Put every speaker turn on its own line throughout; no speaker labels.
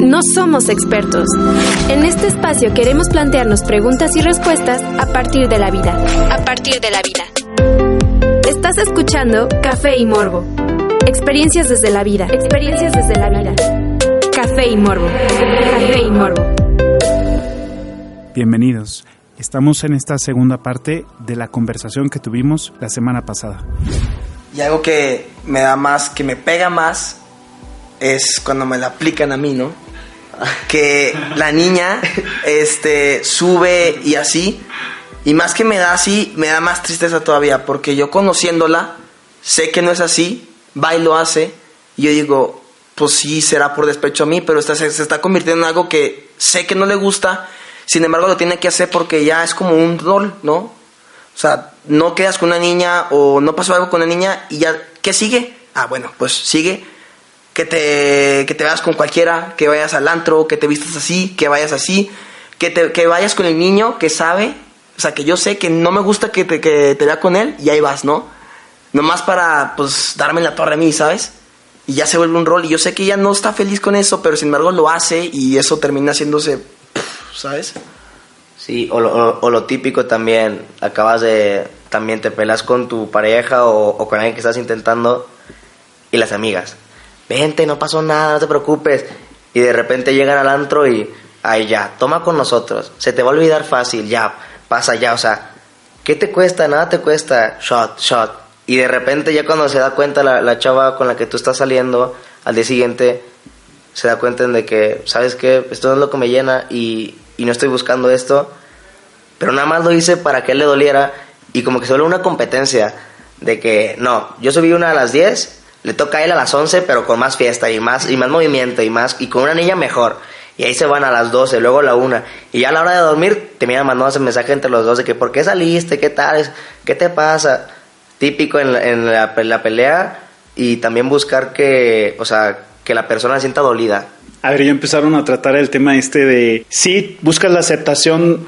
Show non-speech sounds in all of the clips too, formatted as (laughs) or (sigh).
No somos expertos. En este espacio queremos plantearnos preguntas y respuestas a partir de la vida. A partir de la vida. Estás escuchando Café y Morbo. Experiencias desde la vida. Experiencias desde la vida. Café y Morbo. Café y Morbo.
Bienvenidos. Estamos en esta segunda parte de la conversación que tuvimos la semana pasada.
Y algo que me da más, que me pega más, es cuando me la aplican a mí, ¿no? Que la niña este, sube y así. Y más que me da así, me da más tristeza todavía, porque yo conociéndola, sé que no es así, va y lo hace, y yo digo, pues sí, será por despecho a mí, pero se, se está convirtiendo en algo que sé que no le gusta, sin embargo lo tiene que hacer porque ya es como un rol, ¿no? O sea, no quedas con una niña o no pasó algo con una niña y ya, ¿qué sigue? Ah, bueno, pues sigue que te, que te vayas con cualquiera, que vayas al antro, que te vistas así, que vayas así, que, te, que vayas con el niño que sabe, o sea, que yo sé que no me gusta que te, que te vea con él y ahí vas, ¿no? Nomás para, pues, darme la torre a mí, ¿sabes? Y ya se vuelve un rol y yo sé que ella no está feliz con eso, pero sin embargo lo hace y eso termina haciéndose, ¿sabes?
Sí, o lo, o, lo típico también, acabas de, también te pelas con tu pareja o, o con alguien que estás intentando y las amigas vente, no pasó nada, no te preocupes. Y de repente llegan al antro y, ahí ya, toma con nosotros, se te va a olvidar fácil, ya, pasa ya, o sea, ¿qué te cuesta? Nada te cuesta, shot, shot. Y de repente ya cuando se da cuenta la, la chava con la que tú estás saliendo, al día siguiente se da cuenta de que, ¿sabes qué? Esto no es lo que me llena y, y no estoy buscando esto. Pero nada más lo hice para que él le doliera y como que se una competencia de que, no, yo subí una a las 10 le toca a él a las 11, pero con más fiesta y más, y más movimiento y más, y con una niña mejor. Y ahí se van a las 12, luego a la 1. Y ya a la hora de dormir, te miran mandando ese mensaje entre los dos de que, ¿por qué saliste? ¿Qué tal? ¿Qué te pasa? Típico en, en la, la pelea y también buscar que, o sea, que la persona sienta dolida.
A ver, ya empezaron a tratar el tema este de, sí, buscas la aceptación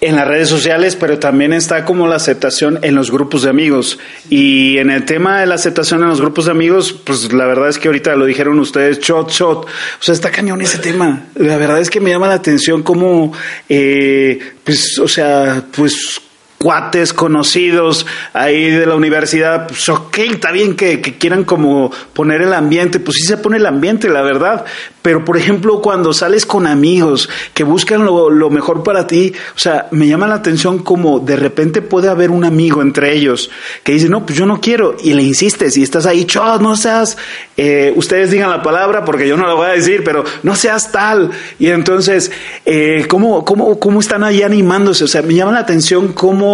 en las redes sociales, pero también está como la aceptación en los grupos de amigos. Y en el tema de la aceptación en los grupos de amigos, pues la verdad es que ahorita lo dijeron ustedes, shot, shot. O sea, está cañón ese tema. La verdad es que me llama la atención como, eh, pues, o sea, pues cuates conocidos ahí de la universidad, pues ok, está bien que, que, quieran como poner el ambiente, pues sí se pone el ambiente, la verdad, pero por ejemplo cuando sales con amigos que buscan lo, lo mejor para ti, o sea, me llama la atención como de repente puede haber un amigo entre ellos que dice, no, pues yo no quiero, y le insistes y estás ahí, chos, no seas, eh, ustedes digan la palabra porque yo no la voy a decir, pero no seas tal, y entonces, eh, ¿cómo, cómo, ¿cómo están ahí animándose? O sea, me llama la atención cómo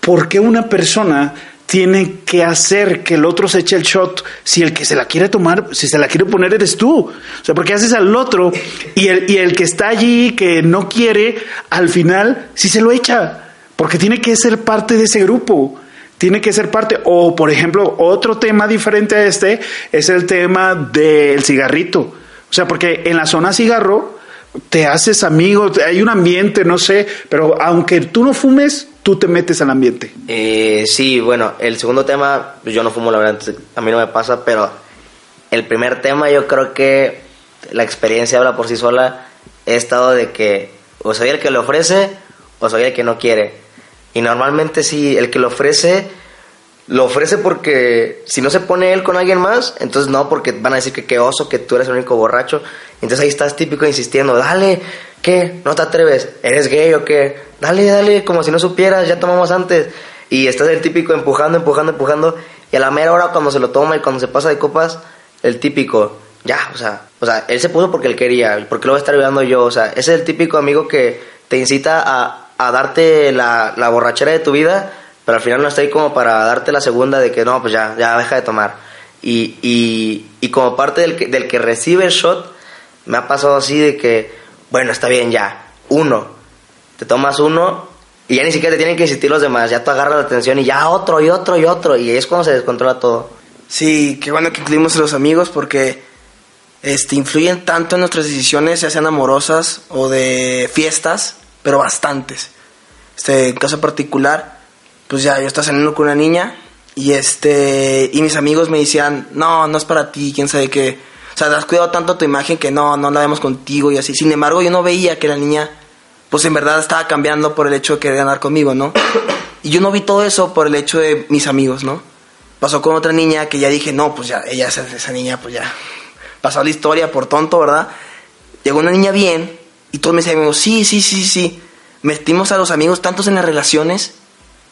¿por qué una persona tiene que hacer que el otro se eche el shot si el que se la quiere tomar, si se la quiere poner eres tú? O sea, porque haces al otro y el, y el que está allí, que no quiere, al final sí se lo echa, porque tiene que ser parte de ese grupo tiene que ser parte. O, por ejemplo, otro tema diferente a este es el tema del cigarrito. O sea, porque en la zona cigarro te haces amigo, hay un ambiente, no sé, pero aunque tú no fumes, tú te metes al ambiente.
Eh, sí, bueno, el segundo tema, yo no fumo, la verdad, a mí no me pasa, pero el primer tema yo creo que la experiencia habla por sí sola. He estado de que o soy el que le ofrece o soy el que no quiere. Y normalmente sí, el que lo ofrece, lo ofrece porque si no se pone él con alguien más, entonces no, porque van a decir que qué oso, que tú eres el único borracho. Entonces ahí estás típico insistiendo, dale, ¿qué? ¿No te atreves? ¿Eres gay o qué? Dale, dale, como si no supieras, ya tomamos antes. Y estás el típico empujando, empujando, empujando. Y a la mera hora cuando se lo toma y cuando se pasa de copas, el típico, ya, o sea, o sea, él se puso porque él quería, porque lo voy a estar ayudando yo, o sea, ese es el típico amigo que te incita a, a darte la, la, borrachera de tu vida, pero al final no está ahí como para darte la segunda de que no, pues ya, ya deja de tomar. Y, y, y como parte del que, del que recibe el shot, Me ha pasado así de que, bueno, está bien ya, uno, te tomas uno y ya ni siquiera te tienen que insistir los demás, ya tú agarras la atención y ya otro y otro y otro y ahí es cuando se descontrola todo.
Sí, qué bueno que incluimos a los amigos porque este, influyen tanto en nuestras decisiones, ya sean amorosas o de fiestas, pero bastantes. Este, en caso particular, pues ya yo estaba saliendo con una niña y este y mis amigos me decían, "No, no es para ti, quién sabe qué." O sea, has cuidado tanto tu imagen que no, no la vemos contigo y así. Sin embargo, yo no veía que la niña pues en verdad estaba cambiando por el hecho de querer ganar conmigo, ¿no? Y yo no vi todo eso por el hecho de mis amigos, ¿no? Pasó con otra niña que ya dije, no, pues ya, ella, esa, esa niña, pues ya, pasó la historia por tonto, ¿verdad? Llegó una niña bien y todos me decían, sí, sí, sí, sí. Metimos a los amigos tantos en las relaciones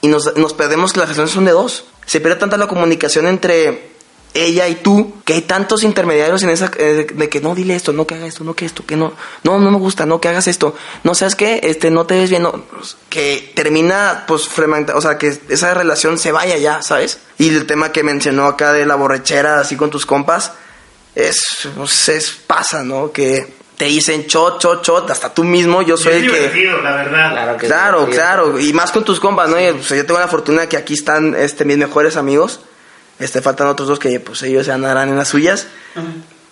y nos, nos perdemos que las relaciones son de dos. Se pierde tanta la comunicación entre ella y tú, que hay tantos intermediarios en esa eh, de que no dile esto, no que haga esto, no que esto, que no, no, no me gusta, no que hagas esto, no sabes qué, este, no te ves bien, no, que termina, pues, o sea, que esa relación se vaya ya, ¿sabes? Y el tema que mencionó acá de la borrachera, así con tus compas, es, pues, es, pasa, ¿no? Que te dicen shot, shot, shot, hasta tú mismo, yo soy el que...
la verdad.
Claro que
Claro,
sí.
claro, y más con tus compas, ¿no? Y, pues, yo tengo la fortuna de que aquí están este, mis mejores amigos. Este, faltan otros dos que pues ellos se andarán en las suyas.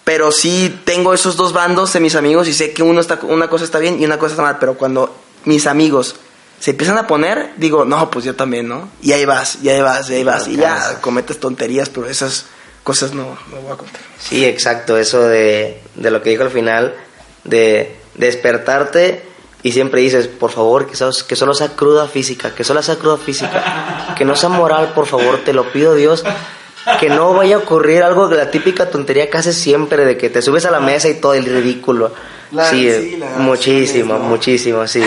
Pero sí tengo esos dos bandos de mis amigos y sé que uno está, una cosa está bien y una cosa está mal. Pero cuando mis amigos se empiezan a poner, digo, no, pues yo también, ¿no? Y ahí vas, y ahí vas, y ahí vas. Y ya cometes tonterías, pero esas cosas no, no voy a contar.
Sí, exacto, eso de, de lo que dijo al final, de despertarte y siempre dices, por favor, que, sos- que solo sea cruda física, que solo sea cruda física, que no sea moral, por favor, te lo pido Dios, que no vaya a ocurrir algo de la típica tontería que haces siempre, de que te subes a la mesa y todo el ridículo.
La-
sí,
sí, la-
muchísimo, muchísimo, sí.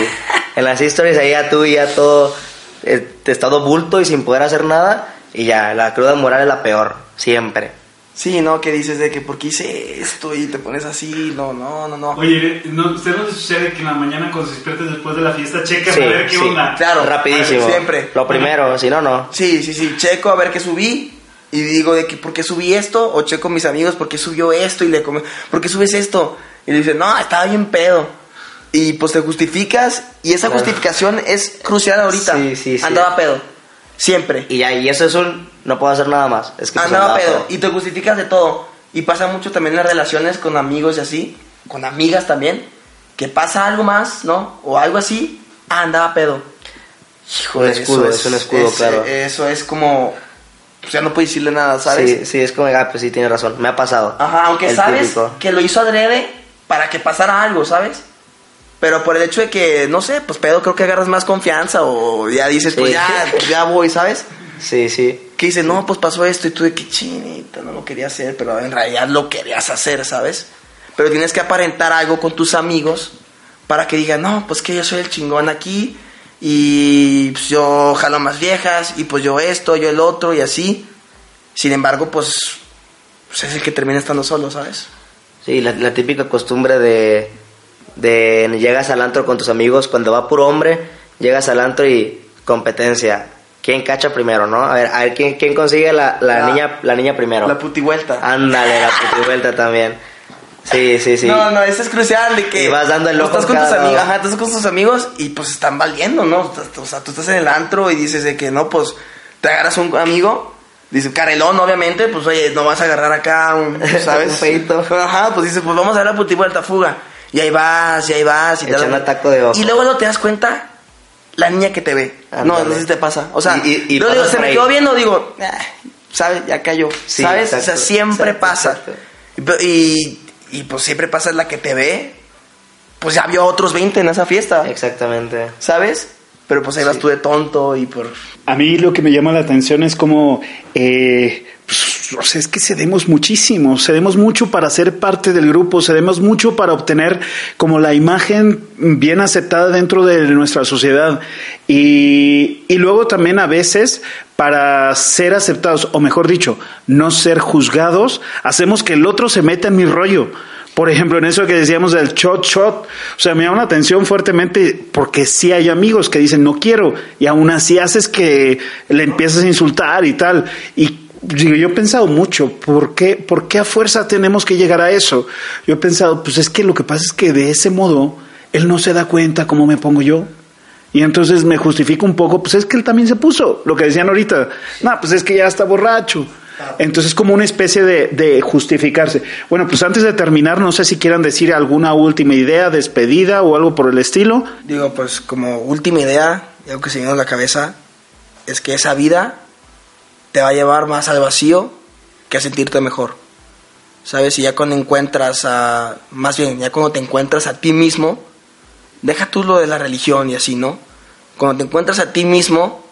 En las historias ahí ya tú ya todo, eh, te estado bulto y sin poder hacer nada, y ya, la cruda moral es la peor, siempre.
Sí, ¿no? Que dices de que, ¿por qué hice esto? Y te pones así, no, no, no, no.
Oye, ¿no, ¿usted no sucede que en la mañana cuando se despiertes después de la fiesta checas
Sí,
a ver qué
sí.
onda?
Claro,
Rapidísimo.
siempre.
Lo primero, si no, no.
Sí, sí, sí, checo a ver qué subí y digo de que por qué subí esto o checo a mis amigos por qué subió esto y le come, ¿por qué subes esto? Y le dicen, "No, estaba bien pedo." Y pues te justificas y esa
Claro.
justificación es crucial ahorita.
Sí, sí, sí.
Andaba pedo. Siempre.
Y ya, y eso es un. No puedo hacer nada más. Es que pues
Andaba
andaba
pedo y te justificas de todo. Y pasa mucho también en las relaciones con amigos y así, con amigas también, que pasa algo más, ¿no? O algo así, ah, andaba pedo.
Un escudo, es un escudo,
es-
claro.
Eso es como, pues ya no puedes decirle nada, ¿sabes?
Sí, sí, es como, ah, pues sí, tiene razón. Me ha pasado.
Ajá, aunque sabes
típico.
que lo hizo adrede para que pasara algo, ¿sabes? Pero por el hecho de que, no sé, pues pedo creo que agarras más confianza o ya dices, pues ya, pues ya voy, ¿sabes?
Sí, sí.
Que dices, no, pues pasó esto y tú de que chinita, no lo quería hacer, pero en realidad lo querías hacer, ¿sabes? Pero tienes que aparentar algo con tus amigos para que digan, no, pues que yo soy el chingón aquí y pues, yo jalo más viejas y pues yo esto, yo el otro y así. Sin embargo, pues, pues es el que termina estando solo, ¿sabes?
Sí, la, la típica costumbre de, de llegas al antro con tus amigos, cuando va puro hombre, llegas al antro y competencia. ¿Quién cacha primero, no? A ver, a ver quién, quién consigue la, la
La-
niña la niña primero.
La puti vuelta.
Ándale, la puti vuelta también. Sí, sí, sí.
No, no, eso es crucial de que
Y vas dando el ojo
estás con
cada
tus amigos, ajá, estás con tus amigos y pues están valiendo, ¿no? O sea, tú estás en el antro y dices de que no, pues te agarras un amigo, dice Carelón, obviamente, pues oye, no vas a agarrar acá un, (laughs) ¿sabes?
Un feito.
Ajá, pues dices, pues vamos a dar la puti vuelta fuga. Y ahí vas, y ahí vas, y te
Echando
das-
taco de ojo.
Y luego no te das cuenta la niña que te ve. No, no sé si te pasa. O sea,
Y- y- y
luego digo, se me quedó viendo, digo, "Ah, ¿sabes? Ya cayó.
Sí,
¿Sabes? o sea, siempre
exacto,
pasa.
exacto.
Y, y, pues siempre pasa la que te ve, pues ya vio otros 20 en esa fiesta,
Exactamente.
¿sabes? Pero pues ahí vas tú de tonto y por...
A mí lo que me llama la atención es como, eh, pues, o sea, es que cedemos muchísimo, cedemos mucho para ser parte del grupo, cedemos mucho para obtener como la imagen bien aceptada dentro de nuestra sociedad y, y luego también a veces para ser aceptados, o mejor dicho, no ser juzgados, hacemos que el otro se meta en mi rollo. Por ejemplo, en eso que decíamos del shot shot, o sea, me llama la atención fuertemente porque sí hay amigos que dicen no quiero y aún así haces que le empiezas a insultar y tal. Y yo he pensado mucho, ¿por qué, ¿por qué a fuerza tenemos que llegar a eso? Yo he pensado, pues es que lo que pasa es que de ese modo él no se da cuenta cómo me pongo yo. Y entonces me justifico un poco, pues es que él también se puso, lo que decían ahorita, no, pues es que ya está borracho. Entonces como una especie de, justificarse. Bueno, pues antes de terminar, no sé si quieran decir alguna última idea, despedida o algo por el estilo.
Digo, pues como última idea, algo que se me dio en la cabeza, es que esa vida te va a llevar más al vacío que a sentirte mejor. ¿Sabes? Y ya cuando encuentras a, más bien, ya cuando te encuentras a ti mismo, deja tú lo de la religión y así, ¿no? Cuando te encuentras a ti mismo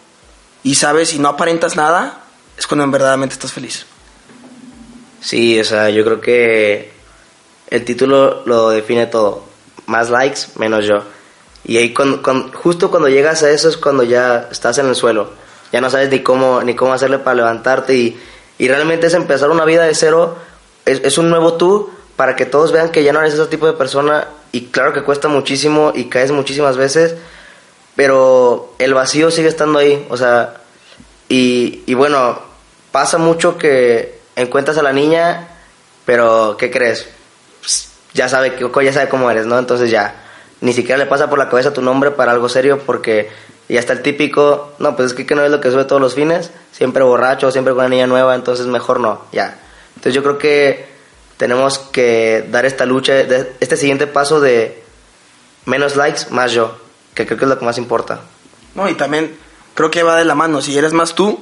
y sabes y no aparentas nada, es cuando en verdaderamente estás feliz.
Sí, o sea, yo creo que el título lo define todo. Más likes, menos yo. Y ahí justo cuando llegas a eso es cuando ya estás en el suelo. Ya no sabes ni cómo, ni cómo hacerle para levantarte y, y realmente es empezar una vida de cero. Es, es un nuevo tú para que todos vean que ya no eres ese tipo de persona y claro que cuesta muchísimo y caes muchísimas veces, pero el vacío sigue estando ahí, o sea, y, y bueno, pasa mucho que encuentras a la niña, pero ¿qué crees? Pues, ya sabe ya sabe cómo eres, ¿no? Entonces ya ni siquiera le pasa por la cabeza tu nombre para algo serio porque ya está el típico, no, pues es que, que no es lo que sube todos los fines, siempre borracho, siempre con una niña nueva, entonces mejor no, ya. Entonces yo creo que tenemos que dar esta lucha, este siguiente paso de menos likes, más yo, que creo que es lo que más importa.
No, y también creo que va de la mano, si eres más tú,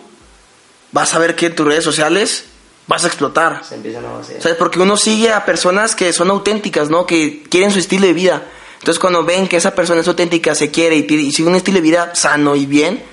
vas a ver que tus redes sociales vas a explotar.
Se empiezan a vaciar.
¿Sabes? Porque uno sigue a personas que son auténticas, ¿no? Que quieren su estilo de vida. Entonces cuando ven que esa persona es auténtica, se quiere y, y sigue un estilo de vida sano y bien,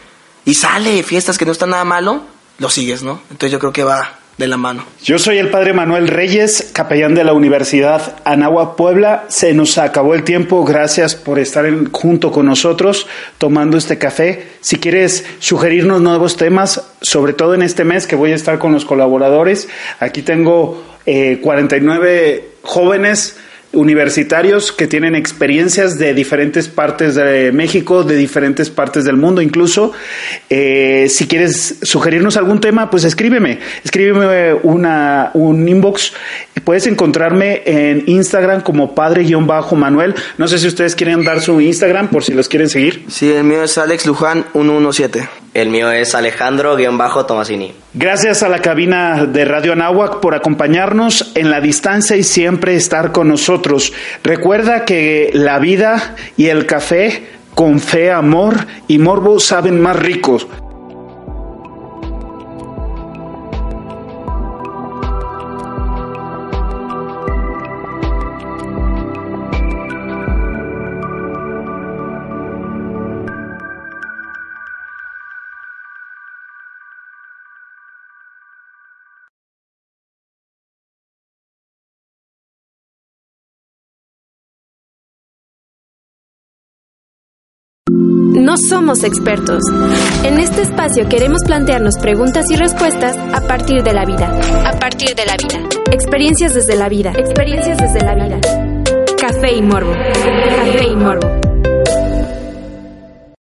y sale de fiestas que no está nada malo, lo sigues, ¿no? Entonces yo creo que va de la mano.
Yo soy el padre Manuel Reyes, capellán de la Universidad Anáhuac Puebla. Se nos acabó el tiempo. Gracias por estar en, junto con nosotros tomando este café. Si quieres sugerirnos nuevos temas, sobre todo en este mes que voy a estar con los colaboradores, aquí tengo eh, 49 jóvenes universitarios que tienen experiencias de diferentes partes de México, de diferentes partes del mundo incluso. Eh, si quieres sugerirnos algún tema, pues escríbeme, escríbeme una, un inbox. Puedes encontrarme en Instagram como padre-manuel. No sé si ustedes quieren dar su Instagram por si los quieren seguir.
Sí, el mío es Alex Luján 117.
El mío es Alejandro-Tomasini.
Gracias a la cabina de Radio Anáhuac por acompañarnos en la distancia y siempre estar con nosotros. Recuerda que la vida y el café con fe, amor y morbo saben más ricos.
No somos expertos. En este espacio queremos plantearnos preguntas y respuestas a partir de la vida. A partir de la vida. Experiencias desde la vida. Experiencias desde la vida. Café y morbo. Café y morbo.